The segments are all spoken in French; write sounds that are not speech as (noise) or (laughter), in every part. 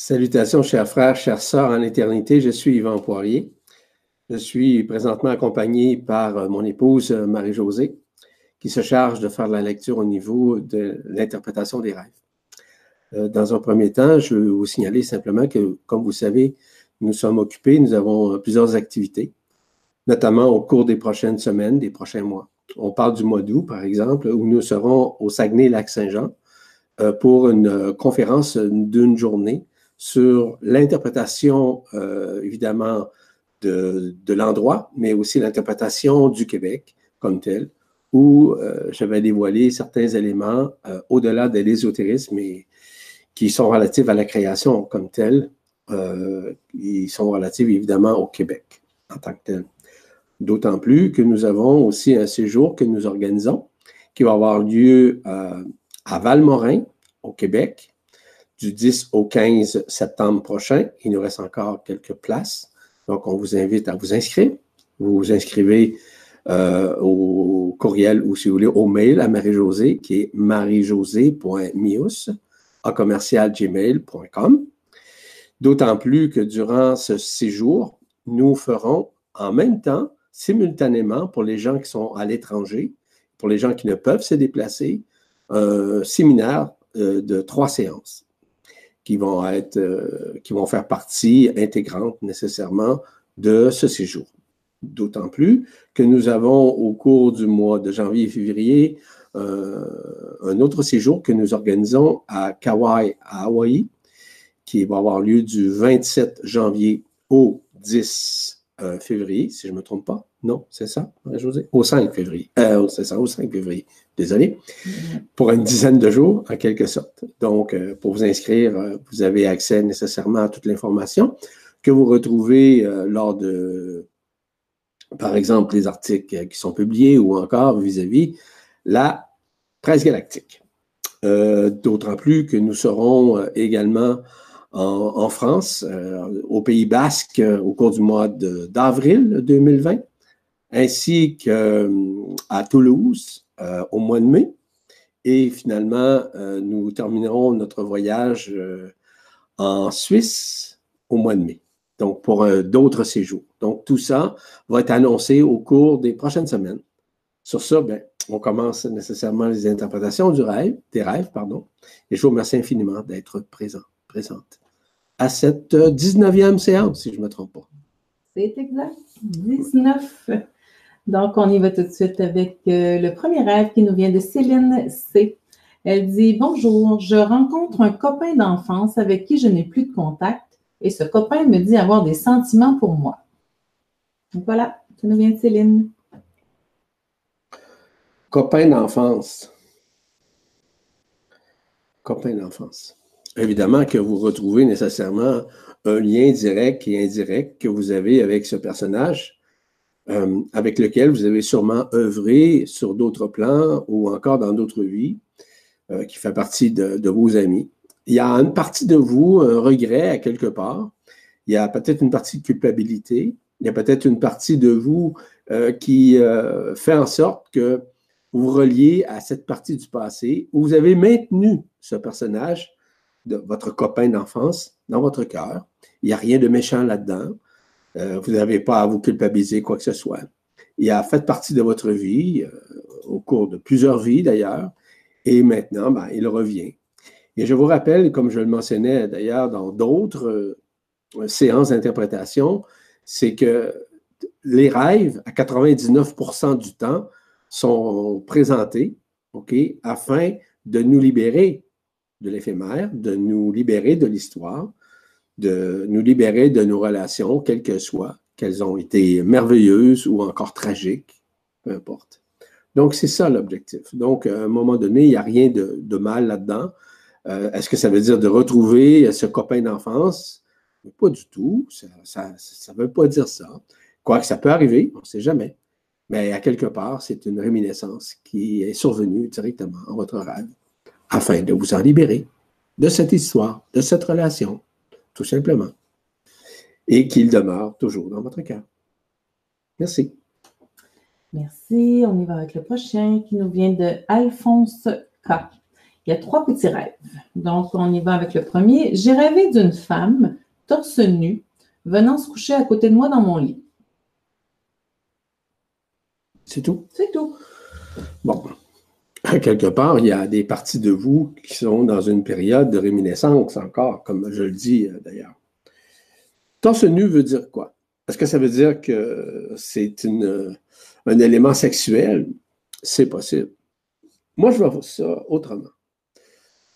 Salutations, chers frères, chères sœurs en éternité. Je suis Yvan Poirier. Je suis présentement accompagné par euh, mon épouse euh, Marie-Josée, qui se charge de faire la lecture au niveau de l'interprétation des rêves. Euh, dans un premier temps, je veux vous signaler simplement que, comme vous savez, nous sommes occupés, nous avons plusieurs activités, notamment au cours des prochaines semaines, des prochains mois. On parle du mois d'août, par exemple, où nous serons au Saguenay-Lac-Saint-Jean pour une conférence d'une journée sur l'interprétation, euh, évidemment, de, l'endroit, mais aussi l'interprétation du Québec comme tel, où euh, je vais dévoiler certains éléments euh, au-delà de l'ésotérisme et qui sont relatifs à la création comme telle. ils sont relatifs évidemment au Québec en tant que tel. D'autant plus que nous avons aussi un séjour que nous organisons qui va avoir lieu à Valmorin, au Québec, du 10 au 15 septembre prochain. Il nous reste encore quelques places. Donc, on vous invite à vous inscrire. Vous vous inscrivez euh, au courriel ou, si vous voulez, au mail à Marie-Josée, qui est mariejosée.mius à commercialgmail.com. D'autant plus que durant ce séjour, nous ferons en même temps, simultanément, pour les gens qui sont à l'étranger, pour les gens qui ne peuvent se déplacer, un séminaire euh, de trois séances qui vont être, euh, qui vont faire partie intégrante nécessairement de ce séjour. D'autant plus que nous avons au cours du mois de janvier et février euh, un autre séjour que nous organisons à Kauai, à Hawaï, qui va avoir lieu du 27 janvier au 10 euh, février, si je ne me trompe pas. Non, c'est ça, José? Au 5 février. Euh, c'est ça, au 5 février. Désolé. Pour une dizaine de jours, en quelque sorte. Donc, euh, pour vous inscrire, vous avez accès nécessairement à toute l'information que vous retrouvez lors de, par exemple, les articles qui sont publiés ou encore vis-à-vis la presse galactique. D'autant plus que nous serons également en, France, au Pays Basque, au cours du mois d'avril 2020 ainsi qu'à euh, Toulouse euh, au mois de mai. Et finalement, euh, nous terminerons notre voyage en Suisse au mois de mai, donc pour d'autres séjours. Donc tout ça va être annoncé au cours des prochaines semaines. Sur ça, ben, on commence nécessairement les interprétations du rêve, des rêves. Et je vous remercie infiniment d'être présent, présente à cette 19e séance, si je ne me trompe pas. C'est exact. 19. Donc, on y va tout de suite avec euh, le premier rêve qui nous vient de Céline C. Elle dit Bonjour, je rencontre un copain d'enfance avec qui je n'ai plus de contact et ce copain me dit avoir des sentiments pour moi. Donc voilà, ça nous vient de Céline. Copain d'enfance. Copain d'enfance. Évidemment que vous retrouvez nécessairement un lien direct et indirect que vous avez avec ce personnage euh, avec lequel vous avez sûrement œuvré sur d'autres plans ou encore dans d'autres vies, euh, qui fait partie de, vos amis. Il y a une partie de vous, un regret à quelque part. Il y a peut-être une partie de culpabilité. Il y a peut-être une partie de vous euh, qui fait en sorte que vous vous reliez à cette partie du passé où vous avez maintenu ce personnage de votre copain d'enfance dans votre cœur. Il n'y a rien de méchant là-dedans. Euh, vous n'avez pas à vous culpabiliser quoi que ce soit. Il a fait partie de votre vie, euh, au cours de plusieurs vies d'ailleurs, et maintenant, ben, il revient. Et je vous rappelle, comme je le mentionnais d'ailleurs dans d'autres euh, séances d'interprétation, c'est que les rêves, à 99% du temps, sont présentés, afin de nous libérer de l'éphémère, de nous libérer de l'histoire, de nous libérer de nos relations, quelles qu'elles soient, qu'elles ont été merveilleuses ou encore tragiques, peu importe. Donc, c'est ça l'objectif. Donc, à un moment donné, il n'y a rien de, mal là-dedans. Euh, est-ce que ça veut dire de retrouver ce copain d'enfance? Pas du tout. Ça ne veut pas dire ça. Quoique ça peut arriver, on ne sait jamais. Mais à quelque part, c'est une réminiscence qui est survenue directement en votre rêve afin de vous en libérer de cette histoire, de cette relation, tout simplement. Et qu'il demeure toujours dans votre cœur. Merci. Merci. On y va avec le prochain qui nous vient de Alphonse K. Il y a trois petits rêves. Donc, on y va avec le premier. J'ai rêvé d'une femme, torse nu, venant se coucher à côté de moi dans mon lit. C'est tout? C'est tout. Bon. (laughs) Quelque part, il y a des parties de vous qui sont dans une période de réminiscence encore, comme je le dis euh, d'ailleurs. Torse nu veut dire quoi? Est-ce que ça veut dire que c'est un élément sexuel? C'est possible. Moi, je vois ça autrement.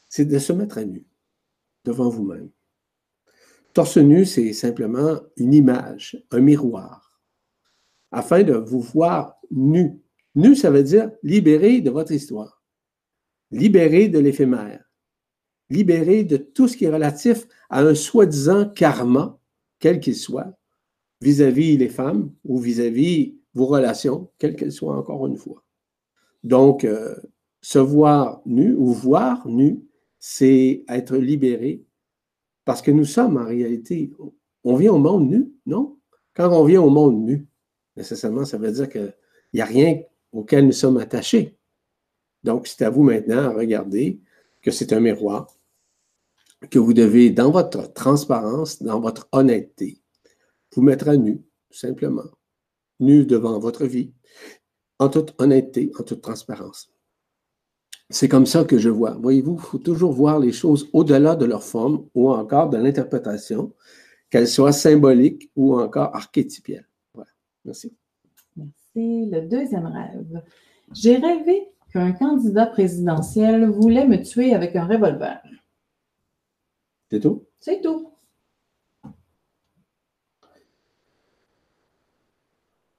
C'est de se mettre à nu devant vous-même. Torse nu, c'est simplement une image, un miroir, afin de vous voir nu. Nu, ça veut dire libéré de votre histoire, libéré de l'éphémère, libéré de tout ce qui est relatif à un soi-disant karma, quel qu'il soit, vis-à-vis les femmes ou vis-à-vis vos relations, quelles qu'elles soient encore une fois. Donc, euh, se voir nu ou voir nu, c'est être libéré parce que nous sommes en réalité, on vient au monde nu, non? Quand on vient au monde nu, nécessairement, ça veut dire qu'il n'y a rien auquel nous sommes attachés. Donc, c'est à vous maintenant à regarder que c'est un miroir, que vous devez, dans votre transparence, dans votre honnêteté, vous mettre à nu, tout simplement, nu devant votre vie, en toute honnêteté, en toute transparence. C'est comme ça que je vois. Voyez-vous, il faut toujours voir les choses au-delà de leur forme ou encore de l'interprétation, qu'elles soient symboliques ou encore archétypielles. Voilà. Merci. Merci. Le deuxième rêve. J'ai rêvé qu'un candidat présidentiel voulait me tuer avec un revolver. C'est tout? C'est tout.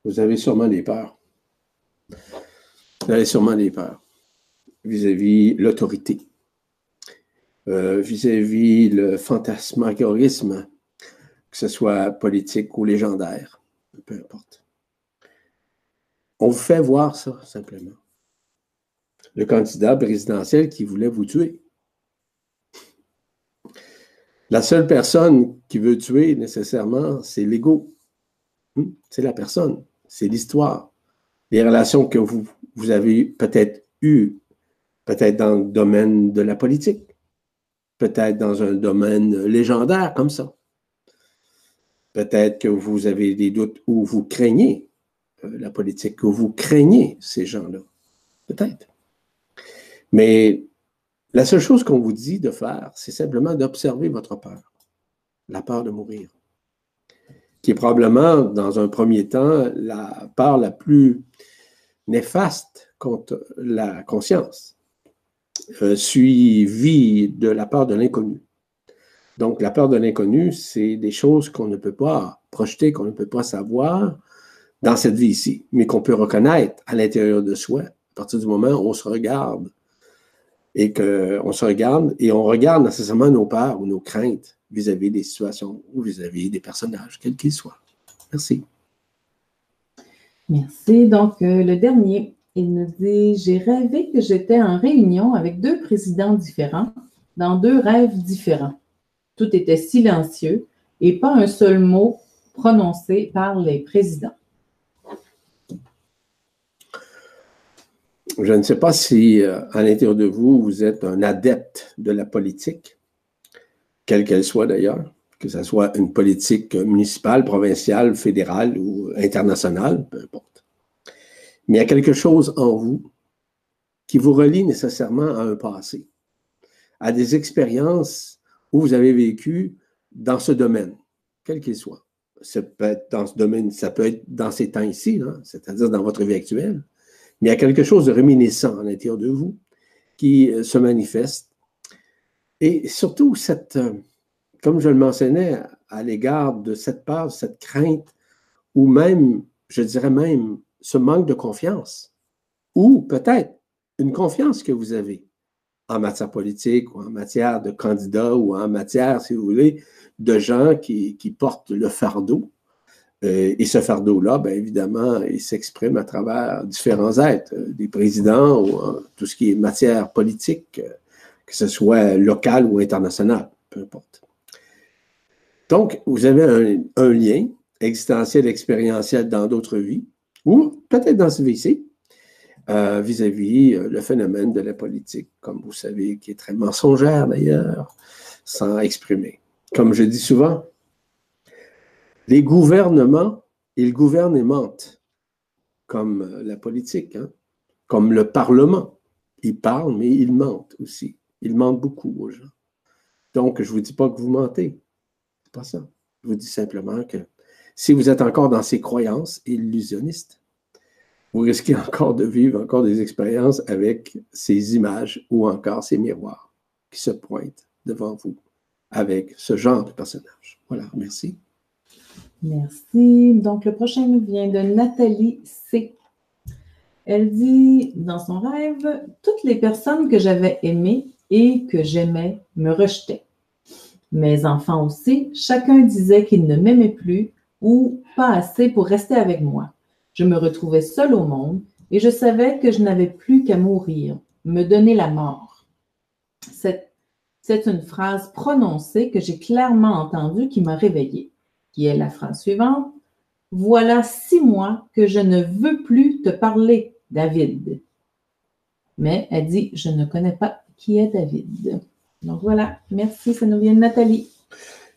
Vous avez sûrement des peurs. Vous avez sûrement des peurs vis-à-vis l'autorité, euh, vis-à-vis le fantasmagorisme, que ce soit politique ou légendaire, peu importe. On vous fait voir ça, simplement. Le candidat présidentiel qui voulait vous tuer. La seule personne qui veut tuer nécessairement, c'est l'ego. Hmm? C'est la personne, c'est l'histoire. Les relations que vous, avez peut-être eues peut-être dans le domaine de la politique, peut-être dans un domaine légendaire comme ça. Peut-être que vous avez des doutes ou vous craignez la politique, que vous craignez ces gens-là. Peut-être. Mais la seule chose qu'on vous dit de faire, c'est simplement d'observer votre peur, la peur de mourir, qui est probablement, dans un premier temps, la peur la plus néfaste contre la conscience. Euh, suivi de la peur de l'inconnu. Donc, la peur de l'inconnu, c'est des choses qu'on ne peut pas projeter, qu'on ne peut pas savoir dans cette vie ici, mais qu'on peut reconnaître à l'intérieur de soi, à partir du moment où on se regarde et qu'on se regarde et on regarde nécessairement nos peurs ou nos craintes vis-à-vis des situations ou vis-à-vis des personnages, quels qu'ils soient. Merci. Merci. Donc, euh, le dernier, il nous dit J'ai rêvé que j'étais en réunion avec deux présidents différents, dans deux rêves différents. Tout était silencieux et pas un seul mot prononcé par les présidents. Je ne sais pas si euh, à l'intérieur de vous, vous êtes un adepte de la politique, quelle qu'elle soit d'ailleurs, que ce soit une politique municipale, provinciale, fédérale ou internationale, peu importe. Mais il y a quelque chose en vous qui vous relie nécessairement à un passé, à des expériences où vous avez vécu dans ce domaine, quel qu'il soit. Ça peut être dans ce domaine, ça peut être dans ces temps ici, c'est-à-dire dans votre vie actuelle. Il y a quelque chose de réminiscent à l'intérieur de vous qui euh, se manifeste. Et surtout, cette, euh, comme je le mentionnais, à l'égard de cette peur, cette crainte, ou même, je dirais même, ce manque de confiance, ou peut-être une confiance que vous avez en matière politique ou en matière de candidats ou en matière, si vous voulez, de gens qui, portent le fardeau. Euh, et ce fardeau-là, bien évidemment, il s'exprime à travers différents êtres, euh, des présidents ou tout ce qui est matière politique, euh, que ce soit local ou international, peu importe. Donc, vous avez un, lien existentiel, expérientiel dans d'autres vies, ou peut-être dans ce VC, euh, vis-à-vis le phénomène de la politique, comme vous savez, qui est très mensongère d'ailleurs, sans exprimer. Comme je dis souvent, les gouvernements, ils gouvernent et mentent, comme la politique, hein, comme le Parlement. Ils parlent, mais ils mentent aussi. Ils mentent beaucoup aux gens. Donc, je ne vous dis pas que vous mentez. C'est pas ça. Je vous dis simplement que si vous êtes encore dans ces croyances illusionnistes, vous risquez encore de vivre encore des expériences avec ces images ou encore ces miroirs qui se pointent devant vous avec ce genre de personnage. Voilà, merci. Merci. Donc, le prochain nous vient de Nathalie C. Elle dit dans son rêve, toutes les personnes que j'avais aimées et que j'aimais me rejetaient. Mes enfants aussi, chacun disait qu'il ne m'aimait plus ou pas assez pour rester avec moi. Je me retrouvais seule au monde et je savais que je n'avais plus qu'à mourir, me donner la mort. C'est une phrase prononcée que j'ai clairement entendue qui m'a réveillée, qui est la phrase suivante. Voilà six mois que je ne veux plus te parler, David. Mais elle dit, je ne connais pas qui est David. Donc voilà, merci, ça nous vient de Nathalie.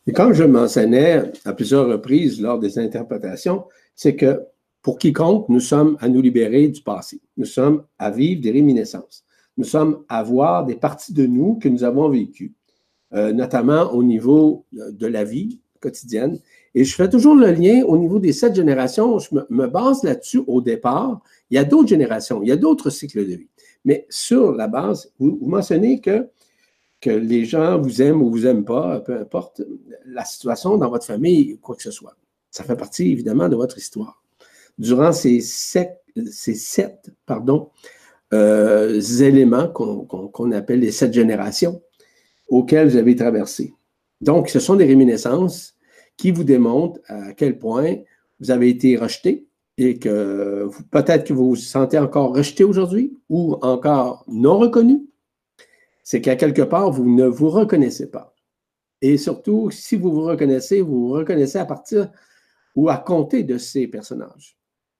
Et comme je mentionnais à plusieurs reprises lors des interprétations, c'est que pour quiconque, nous sommes à nous libérer du passé. Nous sommes à vivre des réminiscences. Nous sommes à voir des parties de nous que nous avons vécues, euh, notamment au niveau de la vie quotidienne. Et je fais toujours le lien au niveau des sept générations. Je me, base là-dessus au départ. Il y a d'autres générations, il y a d'autres cycles de vie. Mais sur la base, vous, mentionnez que, les gens vous aiment ou vous aiment pas, peu importe la situation dans votre famille, quoi que ce soit. Ça fait partie évidemment de votre histoire durant ces sept, euh, éléments qu'on appelle les sept générations auxquelles vous avez traversé. Donc, ce sont des réminiscences qui vous démontrent à quel point vous avez été rejeté et que peut-être que vous vous sentez encore rejeté aujourd'hui ou encore non reconnu. C'est qu'à quelque part, vous ne vous reconnaissez pas. Et surtout, si vous vous reconnaissez, vous vous reconnaissez à partir ou à compter de ces personnages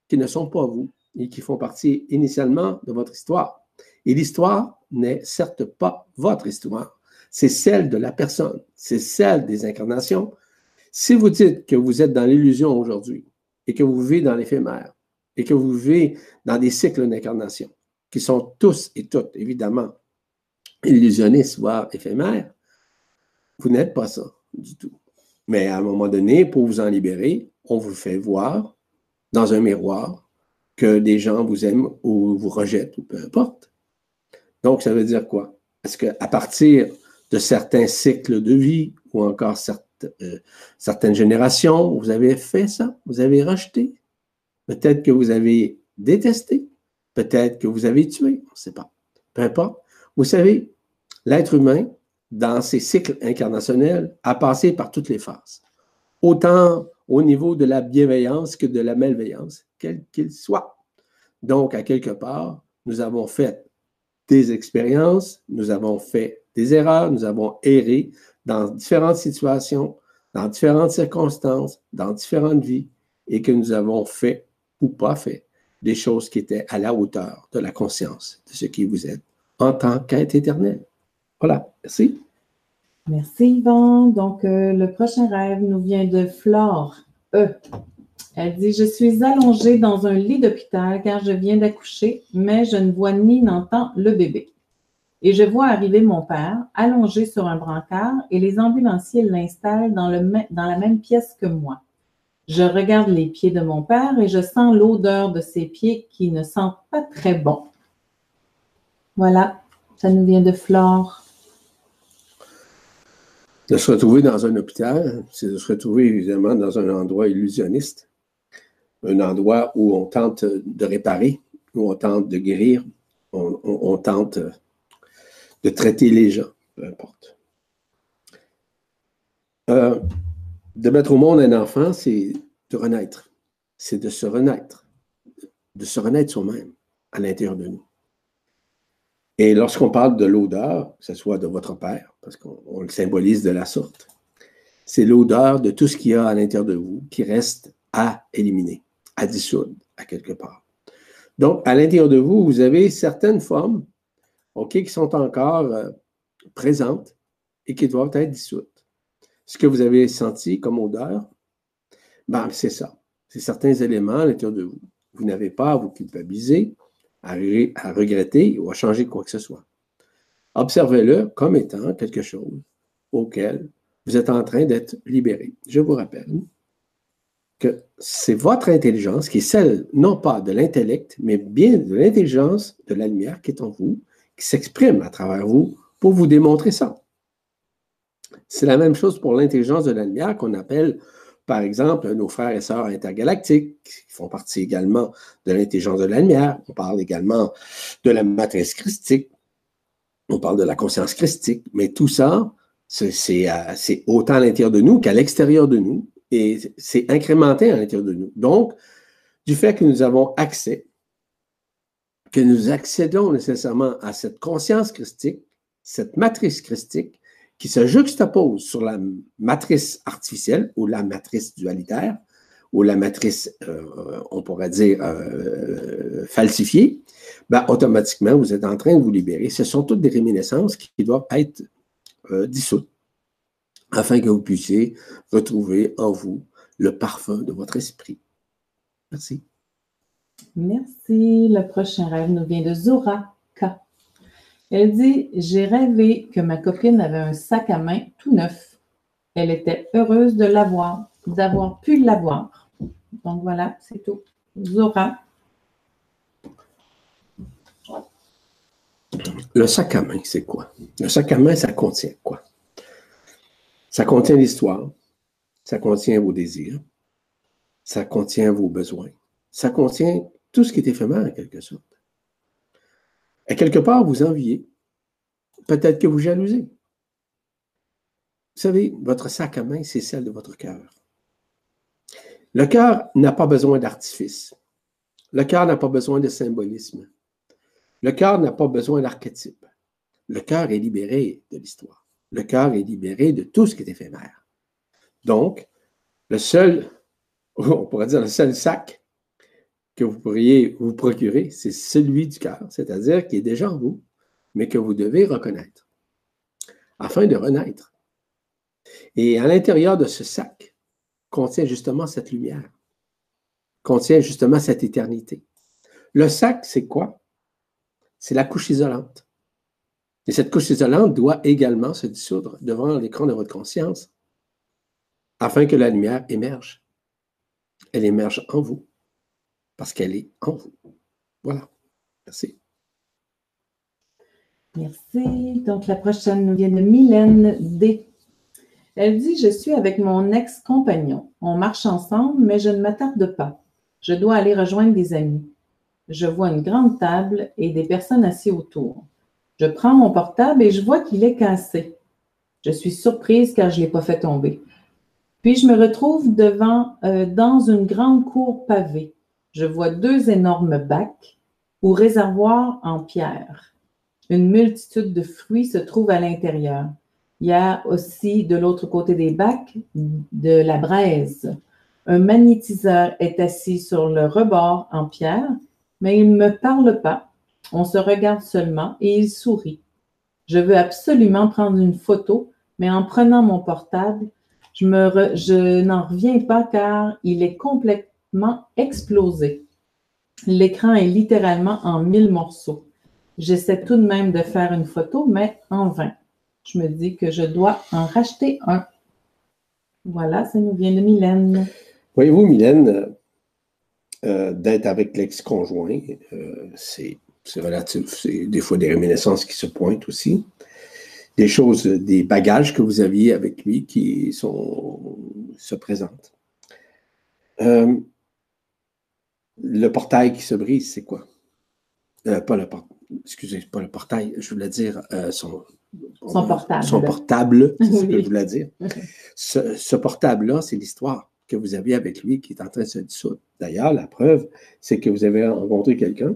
qui ne sont pas vous et qui font partie initialement de votre histoire. Et l'histoire n'est certes pas votre histoire, c'est celle de la personne, c'est celle des incarnations. Si vous dites que vous êtes dans l'illusion aujourd'hui et que vous vivez dans l'éphémère et que vous vivez dans des cycles d'incarnation qui sont tous et toutes, évidemment, illusionnistes, voire éphémères, vous n'êtes pas ça du tout. Mais à un moment donné, pour vous en libérer, on vous fait voir dans un miroir que des gens vous aiment ou vous rejettent ou peu importe. Donc, ça veut dire quoi? Est-ce qu'à partir de certains cycles de vie ou encore euh, certaines générations, vous avez fait ça? Vous avez rejeté? Peut-être que vous avez détesté? Peut-être que vous avez tué? On ne sait pas. Peu importe. Vous savez, l'être humain, dans ses cycles incarnationnels, a passé par toutes les phases. Autant au niveau de la bienveillance que de la malveillance, quel qu'il soit. Donc, à quelque part, nous avons fait des expériences, nous avons fait des erreurs, nous avons erré dans différentes situations, dans différentes circonstances, dans différentes vies, et que nous avons fait ou pas fait des choses qui étaient à la hauteur de la conscience de ce qui vous êtes en tant qu'être éternel. Voilà, merci. Merci Yvon. Donc, euh, le prochain rêve nous vient de Flore E. Elle dit Je suis allongée dans un lit d'hôpital car je viens d'accoucher, mais je ne vois ni n'entends le bébé. Et je vois arriver mon père, allongé sur un brancard, et les ambulanciers l'installent dans, le, dans la même pièce que moi. Je regarde les pieds de mon père et je sens l'odeur de ses pieds qui ne sentent pas très bon. Voilà, ça nous vient de Flore. De se retrouver dans un hôpital, c'est de se retrouver évidemment dans un endroit illusionniste, un endroit où on tente de réparer, où on tente de guérir, on, tente de traiter les gens, peu importe. Euh, de mettre au monde un enfant, c'est de renaître. C'est de se renaître, de se renaître soi-même à l'intérieur de nous. Et lorsqu'on parle de l'odeur, que ce soit de votre père, parce qu'on le symbolise de la sorte, c'est l'odeur de tout ce qu'il y a à l'intérieur de vous qui reste à éliminer, à dissoudre à quelque part. Donc, à l'intérieur de vous, vous avez certaines formes, Qui sont encore euh, présentes et qui doivent être dissoutes. Ce que vous avez senti comme odeur, ben, c'est ça. C'est certains éléments à l'intérieur de vous. Vous n'avez pas à vous culpabiliser, à regretter ou à changer quoi que ce soit. Observez-le comme étant quelque chose auquel vous êtes en train d'être libéré. Je vous rappelle que c'est votre intelligence qui est celle, non pas de l'intellect, mais bien de l'intelligence de la lumière qui est en vous, qui s'exprime à travers vous pour vous démontrer ça. C'est la même chose pour l'intelligence de la lumière qu'on appelle, par exemple, nos frères et sœurs intergalactiques, qui font partie également de l'intelligence de la lumière. On parle également de la matrice christique. On parle de la conscience christique. Mais tout ça, c'est euh, autant à l'intérieur de nous qu'à l'extérieur de nous et c'est incrémenté à l'intérieur de nous. Donc, du fait que nous avons accès, que nous accédons nécessairement à cette conscience christique, cette matrice christique, qui se juxtapose sur la matrice artificielle ou la matrice dualitaire, ou la matrice, euh, on pourrait dire, euh, falsifiée, ben, automatiquement, vous êtes en train de vous libérer. Ce sont toutes des réminiscences qui doivent être euh, dissoutes afin que vous puissiez retrouver en vous le parfum de votre esprit. Merci. Merci. Le prochain rêve nous vient de Zora K. Elle dit J'ai rêvé que ma copine avait un sac à main tout neuf. Elle était heureuse de l'avoir, d'avoir pu l'avoir. Donc voilà, c'est tout. Zora. Le sac à main, c'est quoi? Le sac à main, ça contient quoi? Ça contient l'histoire, ça contient vos désirs, ça contient vos besoins, ça contient tout ce qui est éphémère en quelque sorte. Et quelque part, vous enviez, peut-être que vous jalousez. Vous savez, votre sac à main, c'est celle de votre cœur. Le cœur n'a pas besoin d'artifice. Le cœur n'a pas besoin de symbolisme. Le cœur n'a pas besoin d'archétype. Le cœur est libéré de l'histoire le cœur est libéré de tout ce qui est éphémère. Donc, le seul, (laughs) on pourrait dire le seul sac que vous pourriez vous procurer, c'est celui du cœur, c'est-à-dire qui est déjà en vous, mais que vous devez reconnaître, afin de renaître. Et à l'intérieur de ce sac contient justement cette lumière, contient justement cette éternité. Le sac, c'est quoi? C'est la couche isolante. Et cette couche isolante doit également se dissoudre devant l'écran de votre conscience afin que la lumière émerge. Elle émerge en vous parce qu'elle est en. Voilà. Merci. Merci. Donc, la prochaine nous vient de Mylène D. Elle dit Je suis avec mon ex-compagnon. On marche ensemble, mais je ne m'attarde pas. Je dois aller rejoindre des amis. Je vois une grande table et des personnes assises autour. Je prends mon portable et je vois qu'il est cassé. Je suis surprise car je ne l'ai pas fait tomber. Puis je me retrouve devant, euh, dans une grande cour pavée. Je vois deux énormes bacs ou réservoirs en pierre. Une multitude de fruits se trouve à l'intérieur. Il y a aussi de l'autre côté des bacs de la braise. Un magnétiseur est assis sur le rebord en pierre, mais il ne me parle pas. On se regarde seulement et il sourit. Je veux absolument prendre une photo, mais en prenant mon portable, je, je n'en reviens pas car il est complètement explosé. L'écran est littéralement en mille morceaux. J'essaie tout de même de faire une photo, mais en vain. Je me dis que je dois en racheter un. Voilà, ça nous vient de Mylène. Voyez-vous, Mylène, euh, d'être avec l'ex-conjoint, euh, c'est relatif. C'est des fois des réminiscences qui se pointent aussi. Des choses, des bagages que vous aviez avec lui qui sont, se présentent. Euh, le portail qui se brise, c'est quoi? Euh, pas le portail. Excusez, pas le portail, je voulais dire euh, son, son portable. Son portable, (laughs) c'est ce que je voulais dire. Ce, ce portable-là, c'est l'histoire que vous aviez avec lui qui est en train de se dissoudre. D'ailleurs, la preuve, c'est que vous avez rencontré quelqu'un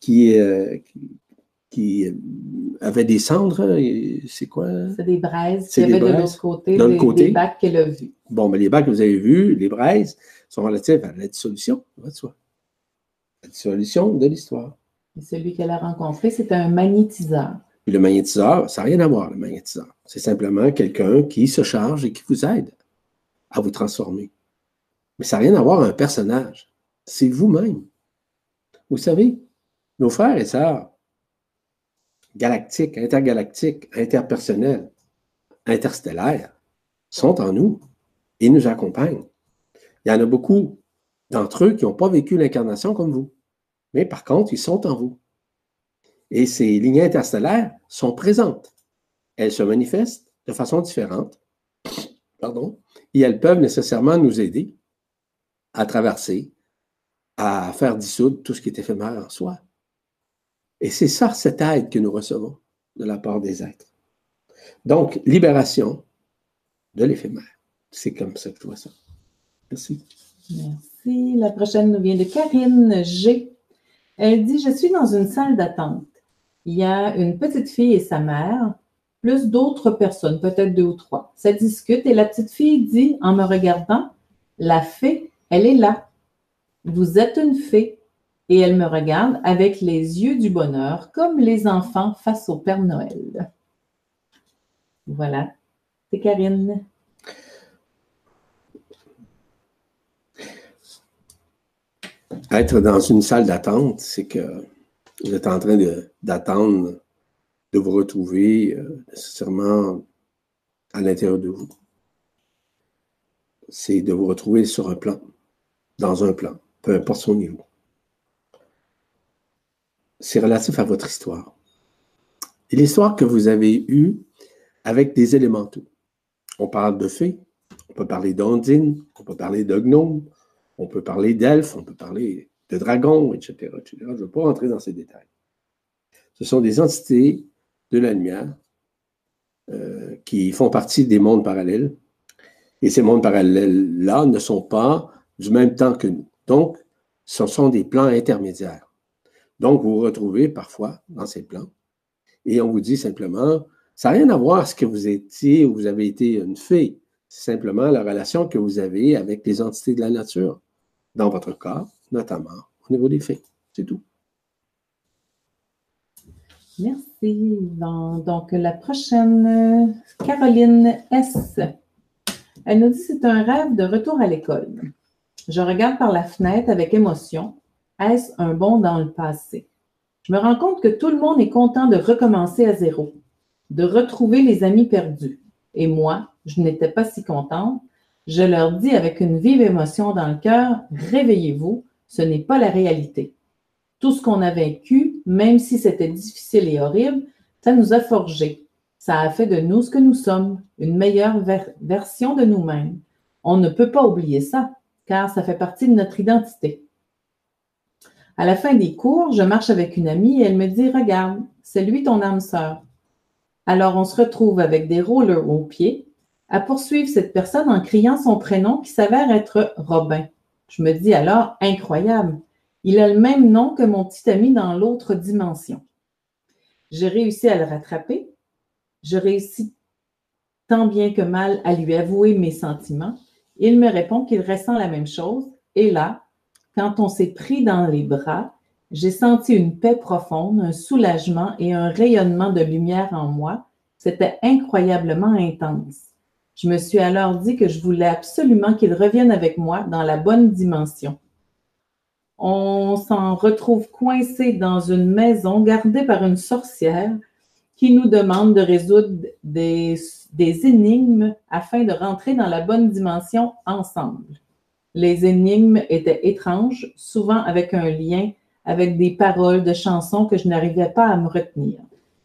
qui, euh, qui, avait des cendres. C'est quoi? C'est des braises. Il y avait de l'autre côté, des, côté. bacs qu'elle a vus. Bon, mais les bacs que vous avez vus, les braises, sont relatifs à la dissolution, de soi. La dissolution de l'histoire. Et celui qu'elle a rencontré, c'est un magnétiseur. Puis le magnétiseur, ça n'a rien à voir, le magnétiseur. C'est simplement quelqu'un qui se charge et qui vous aide à vous transformer. Mais ça n'a rien à voir avec un personnage. C'est vous-même. Vous savez, nos frères et sœurs, galactiques, intergalactiques, interpersonnels, interstellaires, sont en nous et nous accompagnent. Il y en a beaucoup d'entre eux qui n'ont pas vécu l'incarnation comme vous. Mais par contre, ils sont en vous. Et ces lignes interstellaires sont présentes. Elles se manifestent de façon différente. Pardon. Et elles peuvent nécessairement nous aider à traverser, à faire dissoudre tout ce qui est éphémère en soi. Et c'est ça, cette aide que nous recevons de la part des êtres. Donc, libération de l'éphémère. C'est comme ça que je vois ça. Merci. Merci. La prochaine nous vient de Karine G. Elle dit Je suis dans une salle d'attente. Il y a une petite fille et sa mère, plus d'autres personnes, peut-être deux ou trois. Ça discute et la petite fille dit en me regardant La fée, elle est là. Vous êtes une fée. Et elle me regarde avec les yeux du bonheur, comme les enfants face au Père Noël. Voilà. C'est Karine. Être dans une salle d'attente, c'est que vous êtes en train d'attendre de, vous retrouver euh, nécessairement à l'intérieur de vous. C'est de vous retrouver sur un plan, dans un plan, peu importe son niveau. C'est relatif à votre histoire. Et l'histoire que vous avez eue avec des élémentaux. On parle de fées, on peut parler d'ondines, on peut parler de gnomes, on peut parler d'elfes, on peut parler de dragons, etc. Je ne veux pas rentrer dans ces détails. Ce sont des entités de la lumière euh, qui font partie des mondes parallèles. Et ces mondes parallèles-là ne sont pas du même temps que nous. Donc, ce sont des plans intermédiaires. Donc, vous vous retrouvez parfois dans ces plans et on vous dit simplement, ça n'a rien à voir avec ce que vous étiez ou vous avez été une fée. C'est simplement la relation que vous avez avec les entités de la nature dans votre corps, notamment au niveau des faits. C'est tout. Merci. Donc, la prochaine, Caroline S. Elle nous dit c'est un rêve de retour à l'école. Je regarde par la fenêtre avec émotion. Est-ce un bond dans le passé? Je me rends compte que tout le monde est content de recommencer à zéro, de retrouver les amis perdus. Et moi, je n'étais pas si contente je leur dis avec une vive émotion dans le cœur, réveillez-vous, ce n'est pas la réalité. Tout ce qu'on a vécu, même si c'était difficile et horrible, ça nous a forgés. Ça a fait de nous ce que nous sommes, une meilleure version de nous-mêmes. On ne peut pas oublier ça, car ça fait partie de notre identité. À la fin des cours, je marche avec une amie et elle me dit Regarde, c'est lui ton âme sœur. Alors on se retrouve avec des rollers aux pieds, à poursuivre cette personne en criant son prénom qui s'avère être Robin. Je me dis alors, incroyable, il a le même nom que mon petit ami dans l'autre dimension. J'ai réussi à le rattraper. Je réussis tant bien que mal à lui avouer mes sentiments. Il me répond qu'il ressent la même chose. Et là, quand on s'est pris dans les bras, j'ai senti une paix profonde, un soulagement et un rayonnement de lumière en moi. C'était incroyablement intense. Je me suis alors dit que je voulais absolument qu'il revienne avec moi dans la bonne dimension. On s'en retrouve coincé dans une maison gardée par une sorcière qui nous demande de résoudre des, des énigmes afin de rentrer dans la bonne dimension ensemble. Les énigmes étaient étranges, souvent avec un lien avec des paroles de chansons que je n'arrivais pas à me retenir.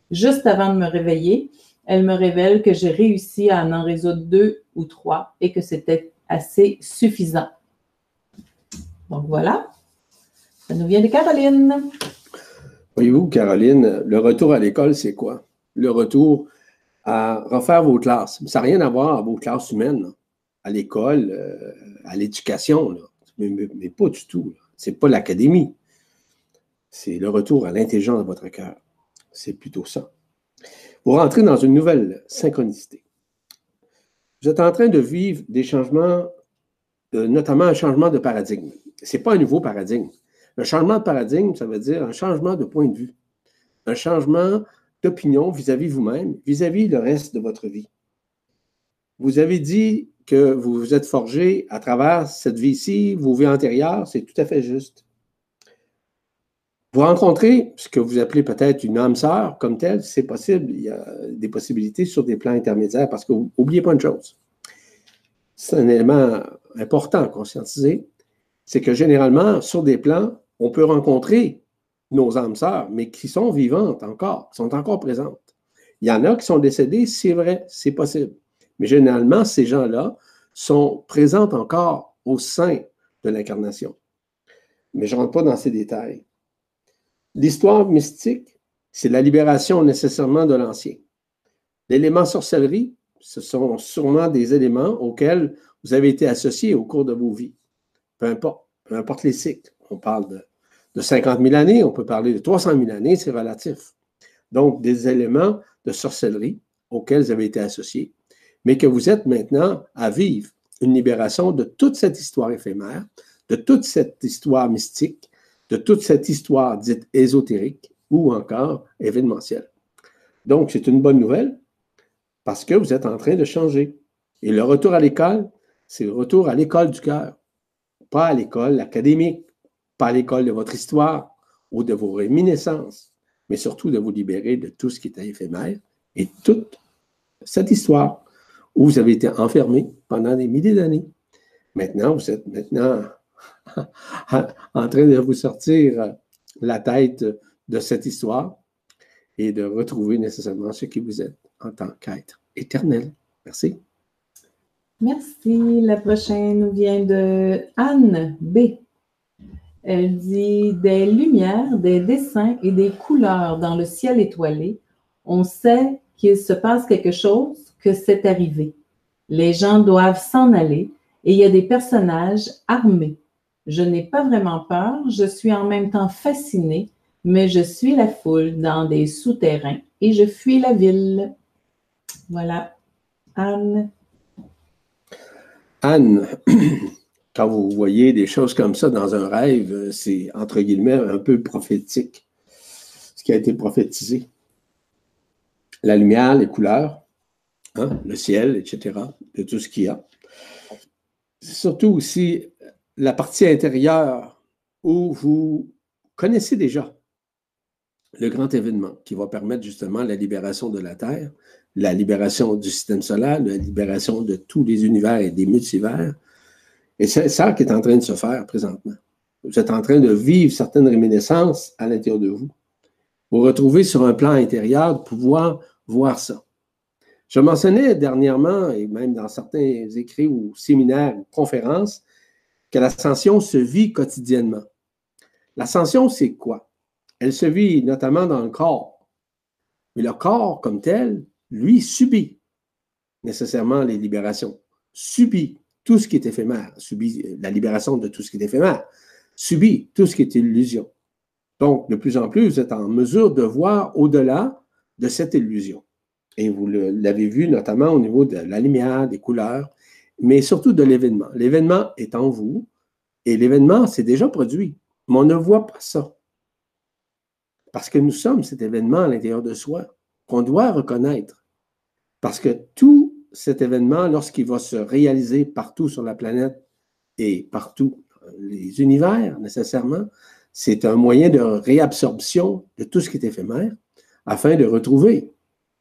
Juste avant de me réveiller, elle me révèle que j'ai réussi à en résoudre deux ou trois et que c'était assez suffisant. Donc voilà, ça nous vient de Caroline. Voyez-vous, Caroline, le retour à l'école, c'est quoi? Le retour à refaire vos classes. Ça n'a rien à voir avec vos classes humaines, à l'école, euh, à l'éducation, mais, pas du tout. Ce n'est pas l'académie. C'est le retour à l'intelligence de votre cœur. C'est plutôt ça. Vous rentrez dans une nouvelle synchronicité. Vous êtes en train de vivre des changements, notamment un changement de paradigme. Ce n'est pas un nouveau paradigme. Un changement de paradigme, ça veut dire un changement de point de vue, un changement d'opinion vis-à-vis vous-même, vis-à-vis le reste de votre vie. Vous avez dit que vous vous êtes forgé à travers cette vie-ci, vos vies antérieures, c'est tout à fait juste. Vous rencontrez ce que vous appelez peut-être une âme sœur comme telle, c'est possible. Il y a des possibilités sur des plans intermédiaires parce que n'oubliez pas une chose. C'est un élément important à conscientiser. C'est que généralement, sur des plans, on peut rencontrer nos âmes sœurs, mais qui sont vivantes encore, qui sont encore présentes. Il y en a qui sont décédés, c'est vrai, c'est possible. Mais généralement, ces gens-là sont présents encore au sein de l'incarnation. Mais je ne rentre pas dans ces détails. L'histoire mystique, c'est la libération nécessairement de l'ancien. L'élément sorcellerie, ce sont sûrement des éléments auxquels vous avez été associés au cours de vos vies. Peu importe, les cycles. On parle de, de 50 000 années, on peut parler de 300 000 années, c'est relatif. Donc, des éléments de sorcellerie auxquels vous avez été associés, mais que vous êtes maintenant à vivre une libération de toute cette histoire éphémère, de toute cette histoire mystique, de toute cette histoire dite ésotérique ou encore événementielle. Donc, c'est une bonne nouvelle parce que vous êtes en train de changer. Et le retour à l'école, c'est le retour à l'école du cœur, pas à l'école académique, pas à l'école de votre histoire ou de vos réminiscences, mais surtout de vous libérer de tout ce qui est éphémère et toute cette histoire où vous avez été enfermé pendant des milliers d'années. Maintenant, vous êtes maintenant (laughs) en train de vous sortir la tête de cette histoire et de retrouver nécessairement ce qui vous êtes en tant qu'être éternel. Merci. Merci. La prochaine nous vient de Anne B. Elle dit des lumières, des dessins et des couleurs dans le ciel étoilé. On sait qu'il se passe quelque chose, que c'est arrivé. Les gens doivent s'en aller et il y a des personnages armés. Je n'ai pas vraiment peur, je suis en même temps fascinée, mais je suis la foule dans des souterrains et je fuis la ville. Voilà. Anne. Anne, (clears throat) quand vous voyez des choses comme ça dans un rêve, c'est entre guillemets un peu prophétique, ce qui a été prophétisé. La lumière, les couleurs, hein, le ciel, etc., de tout ce qu'il y a. C'est surtout aussi la partie intérieure où vous connaissez déjà le grand événement qui va permettre justement la libération de la Terre, la libération du système solaire, la libération de tous les univers et des multivers. Et c'est ça qui est en train de se faire présentement. Vous êtes en train de vivre certaines réminiscences à l'intérieur de vous. Vous retrouvez sur un plan intérieur de pouvoir voir ça. Je mentionnais dernièrement, et même dans certains écrits ou séminaires ou conférences, que l'ascension se vit quotidiennement. L'ascension, c'est quoi? Elle se vit notamment dans le corps. Mais le corps, comme tel, lui, subit nécessairement les libérations, subit tout ce qui est éphémère, subit la libération de tout ce qui est éphémère, subit tout ce qui est illusion. Donc, de plus en plus, vous êtes en mesure de voir au-delà de cette illusion. Et vous l'avez vu notamment au niveau de la lumière, des couleurs, mais surtout de l'événement. L'événement est en vous et l'événement s'est déjà produit, mais on ne voit pas ça. Parce que nous sommes cet événement à l'intérieur de soi qu'on doit reconnaître. Parce que tout cet événement, lorsqu'il va se réaliser partout sur la planète et partout les univers nécessairement, c'est un moyen de réabsorption de tout ce qui est éphémère afin de retrouver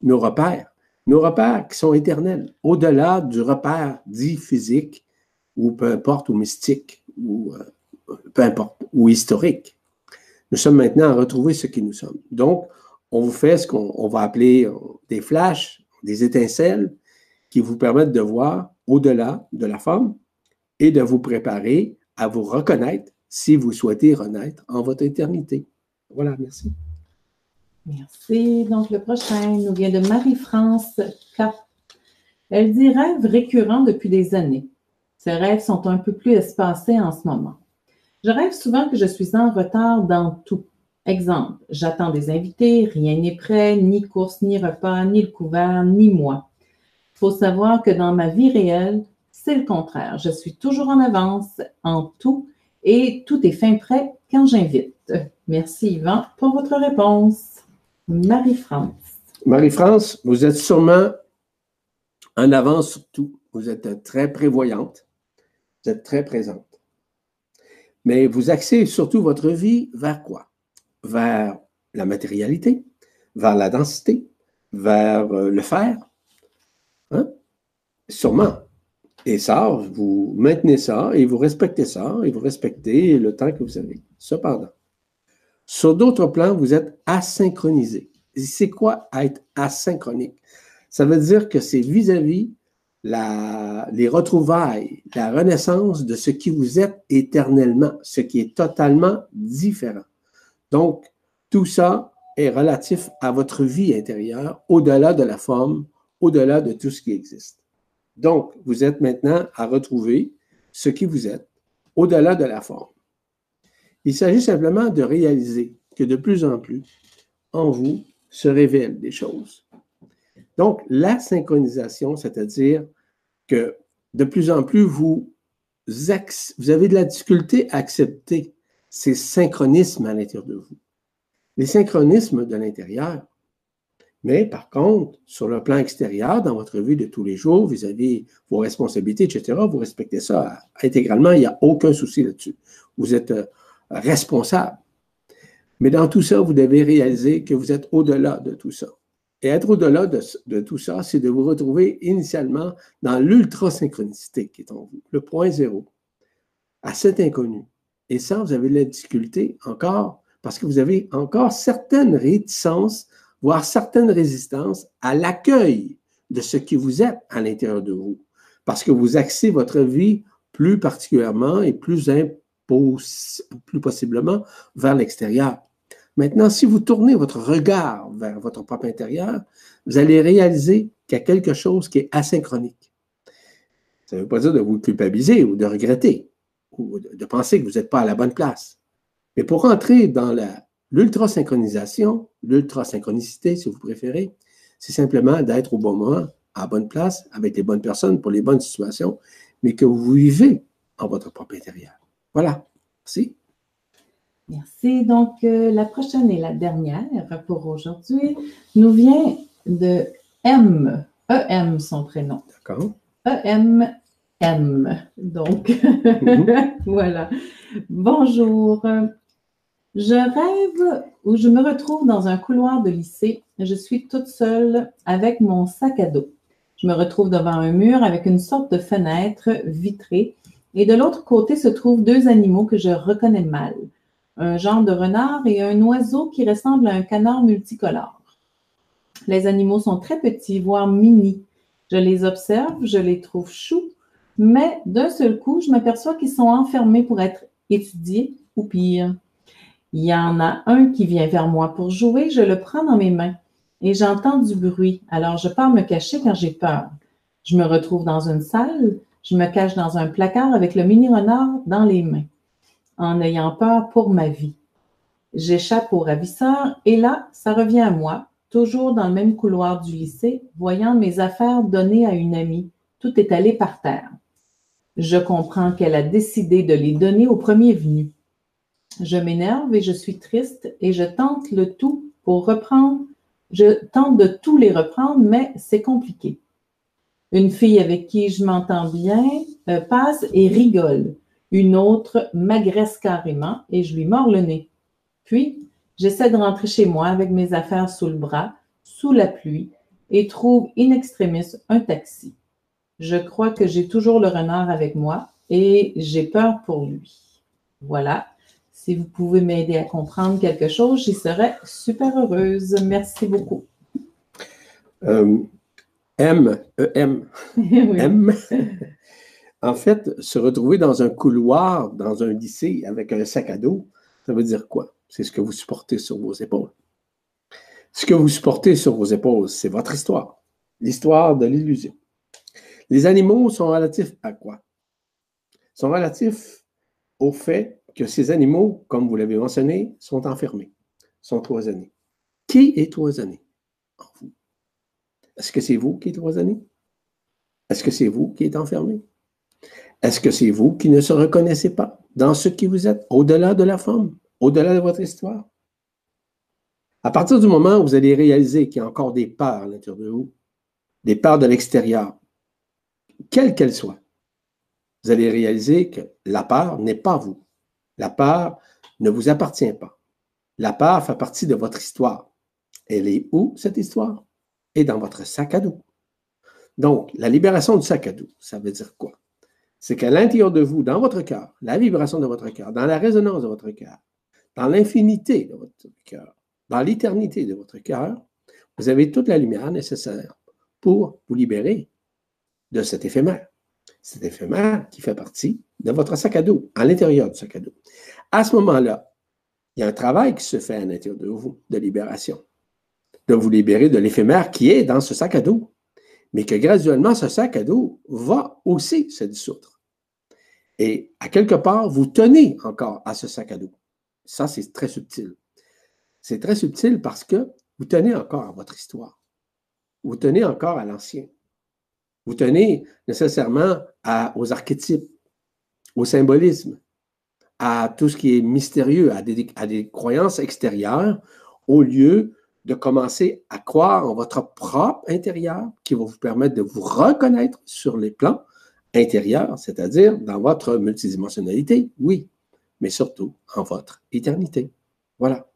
nos repères nos repères qui sont éternels, au-delà du repère dit physique, ou peu importe, ou mystique, ou euh, peu importe, ou historique. Nous sommes maintenant à retrouver ce qui nous sommes. Donc, on vous fait ce qu'on va appeler euh, des flashs, des étincelles, qui vous permettent de voir au-delà de la forme et de vous préparer à vous reconnaître si vous souhaitez renaître en votre éternité. Voilà, merci. Merci. Donc, le prochain nous vient de Marie-France K. Elle dit rêve récurrent depuis des années. Ces rêves sont un peu plus espacés en ce moment. Je rêve souvent que je suis en retard dans tout. Exemple, j'attends des invités, rien n'est prêt, ni course, ni repas, ni le couvert, ni moi. Il faut savoir que dans ma vie réelle, c'est le contraire. Je suis toujours en avance en tout Et tout est fin prêt quand j'invite. Merci Yvan pour votre réponse. Marie-France. Marie-France, vous êtes sûrement en avance sur tout. Vous êtes très prévoyante. Vous êtes très présente. Mais vous axez surtout votre vie vers quoi? Vers la matérialité, vers la densité, vers euh, le faire. Hein? Sûrement. Et ça, vous maintenez ça et vous respectez ça et vous respectez le temps que vous avez. Cependant, sur d'autres plans, vous êtes asynchronisé. C'est quoi être asynchronique? Ça veut dire que c'est vis-à-vis les retrouvailles, la renaissance de ce qui vous êtes éternellement, ce qui est totalement différent. Donc, tout ça est relatif à votre vie intérieure, au-delà de la forme, au-delà de tout ce qui existe. Donc, vous êtes maintenant à retrouver ce qui vous êtes, au-delà de la forme. Il s'agit simplement de réaliser que de plus en plus, en vous, se révèlent des choses. Donc, la synchronisation, c'est-à-dire que de plus en plus, vous, vous avez de la difficulté à accepter ces synchronismes à l'intérieur de vous. Les synchronismes de l'intérieur. Mais par contre, sur le plan extérieur, dans votre vie de tous les jours, vis-à-vis vos responsabilités, etc., vous respectez ça intégralement, il n'y a aucun souci là-dessus. Vous êtes euh, responsable. Mais dans tout ça, vous devez réaliser que vous êtes au-delà de tout ça. Et être au-delà de, tout ça, c'est de vous retrouver initialement dans l'ultra-synchronicité qui est en vous, le point zéro, à cet inconnu. Et ça, vous avez de la difficulté encore parce que vous avez encore certaines réticences, voire certaines résistances à l'accueil de ce qui vous êtes à l'intérieur de vous. Parce que vous axez votre vie plus particulièrement et plus, plus possiblement vers l'extérieur. Maintenant, si vous tournez votre regard vers votre propre intérieur, vous allez réaliser qu'il y a quelque chose qui est asynchronique. Ça ne veut pas dire de vous culpabiliser ou de regretter ou de penser que vous n'êtes pas à la bonne place. Mais pour entrer dans l'ultra-synchronisation, l'ultra-synchronicité, si vous préférez, c'est simplement d'être au bon moment, à la bonne place, avec les bonnes personnes, pour les bonnes situations, mais que vous vivez en votre propre intérieur. Voilà. Merci. Merci. Donc, euh, la prochaine et la dernière pour aujourd'hui nous vient de M. E-M, son prénom. D'accord. E-M-M. Donc, mhm. (laughs) voilà. Bonjour. Je rêve ou je me retrouve dans un couloir de lycée. Je suis toute seule avec mon sac à dos. Je me retrouve devant un mur avec une sorte de fenêtre vitrée et de l'autre côté se trouvent deux animaux que je reconnais mal un genre de renard et un oiseau qui ressemble à un canard multicolore. Les animaux sont très petits, voire mini. Je les observe, je les trouve choux, mais d'un seul coup, je m'aperçois qu'ils sont enfermés pour être étudiés ou pire. Il y en a un qui vient vers moi pour jouer, je le prends dans mes mains et j'entends du bruit. Alors je pars me cacher car j'ai peur. Je me retrouve dans une salle, je me cache dans un placard avec le mini renard dans les mains en ayant peur pour ma vie. J'échappe au ravisseur et là, ça revient à moi, toujours dans le même couloir du lycée, voyant mes affaires données à une amie. Tout est allé par terre. Je comprends qu'elle a décidé de les donner au premier venu. Je m'énerve et je suis triste et je tente le tout pour reprendre. Je tente de tous les reprendre, mais c'est compliqué. Une fille avec qui je m'entends bien euh, passe et rigole. Une autre m'agresse carrément et je lui mords le nez. Puis, j'essaie de rentrer chez moi avec mes affaires sous le bras, sous la pluie, et trouve in extremis un taxi. Je crois que j'ai toujours le renard avec moi et j'ai peur pour lui. Voilà. Si vous pouvez m'aider à comprendre quelque chose, j'y serais super heureuse. Merci beaucoup. Euh, M, E, M. (laughs) M. (laughs) En fait, se retrouver dans un couloir, dans un lycée avec un sac à dos, ça veut dire quoi? C'est ce que vous supportez sur vos épaules. Ce que vous supportez sur vos épaules, c'est votre histoire, l'histoire de l'illusion. Les animaux sont relatifs à quoi? Ils sont relatifs au fait que ces animaux, comme vous l'avez mentionné, sont enfermés, sont cloisonnés. Qui est cloisonné en vous? Est-ce que c'est vous qui êtes cloisonné? Est-ce que c'est vous qui êtes enfermé? Est-ce que c'est vous qui ne se reconnaissez pas dans ce qui vous êtes, au-delà de la forme, au-delà de votre histoire? À partir du moment où vous allez réaliser qu'il y a encore des peurs à l'intérieur de vous, des peurs de l'extérieur, quelles qu'elles soient, vous allez réaliser que la peur n'est pas vous. La peur ne vous appartient pas. La peur fait partie de votre histoire. Elle est où, cette histoire? Et dans votre sac à dos. Donc, la libération du sac à dos, ça veut dire quoi? C'est qu'à l'intérieur de vous, dans votre cœur, la vibration de votre cœur, dans la résonance de votre cœur, dans l'infinité de votre cœur, dans l'éternité de votre cœur, vous avez toute la lumière nécessaire pour vous libérer de cet éphémère. Cet éphémère qui fait partie de votre sac à dos, à l'intérieur du sac à dos. À ce moment-là, il y a un travail qui se fait à l'intérieur de vous, de libération, de vous libérer de l'éphémère qui est dans ce sac à dos, mais que graduellement, ce sac à dos va aussi se dissoudre. Et à quelque part, vous tenez encore à ce sac à dos. Ça, c'est très subtil. C'est très subtil parce que vous tenez encore à votre histoire. Vous tenez encore à l'ancien. Vous tenez nécessairement aux archétypes, au symbolisme, à tout ce qui est mystérieux, à des, croyances extérieures, au lieu de commencer à croire en votre propre intérieur qui va vous permettre de vous reconnaître sur les plans intérieurs, c'est-à-dire dans votre multidimensionnalité, oui, mais surtout en votre éternité. Voilà.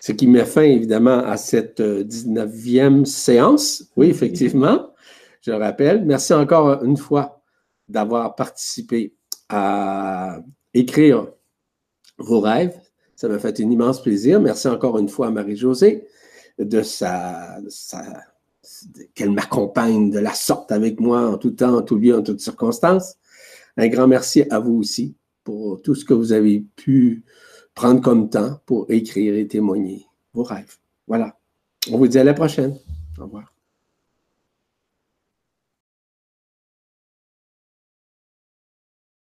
Ce qui met fin évidemment à cette 19e séance. Oui, effectivement, je rappelle. Merci encore une fois d'avoir participé à écrire vos rêves. Ça m'a fait un immense plaisir. Merci encore une fois à Marie-Josée de sa, qu'elle m'accompagne de la sorte avec moi en tout temps, en tout lieu, en toutes circonstances. Un grand merci à vous aussi pour tout ce que vous avez pu prendre comme temps pour écrire et témoigner vos rêves. Voilà. On vous dit à la prochaine. Au revoir.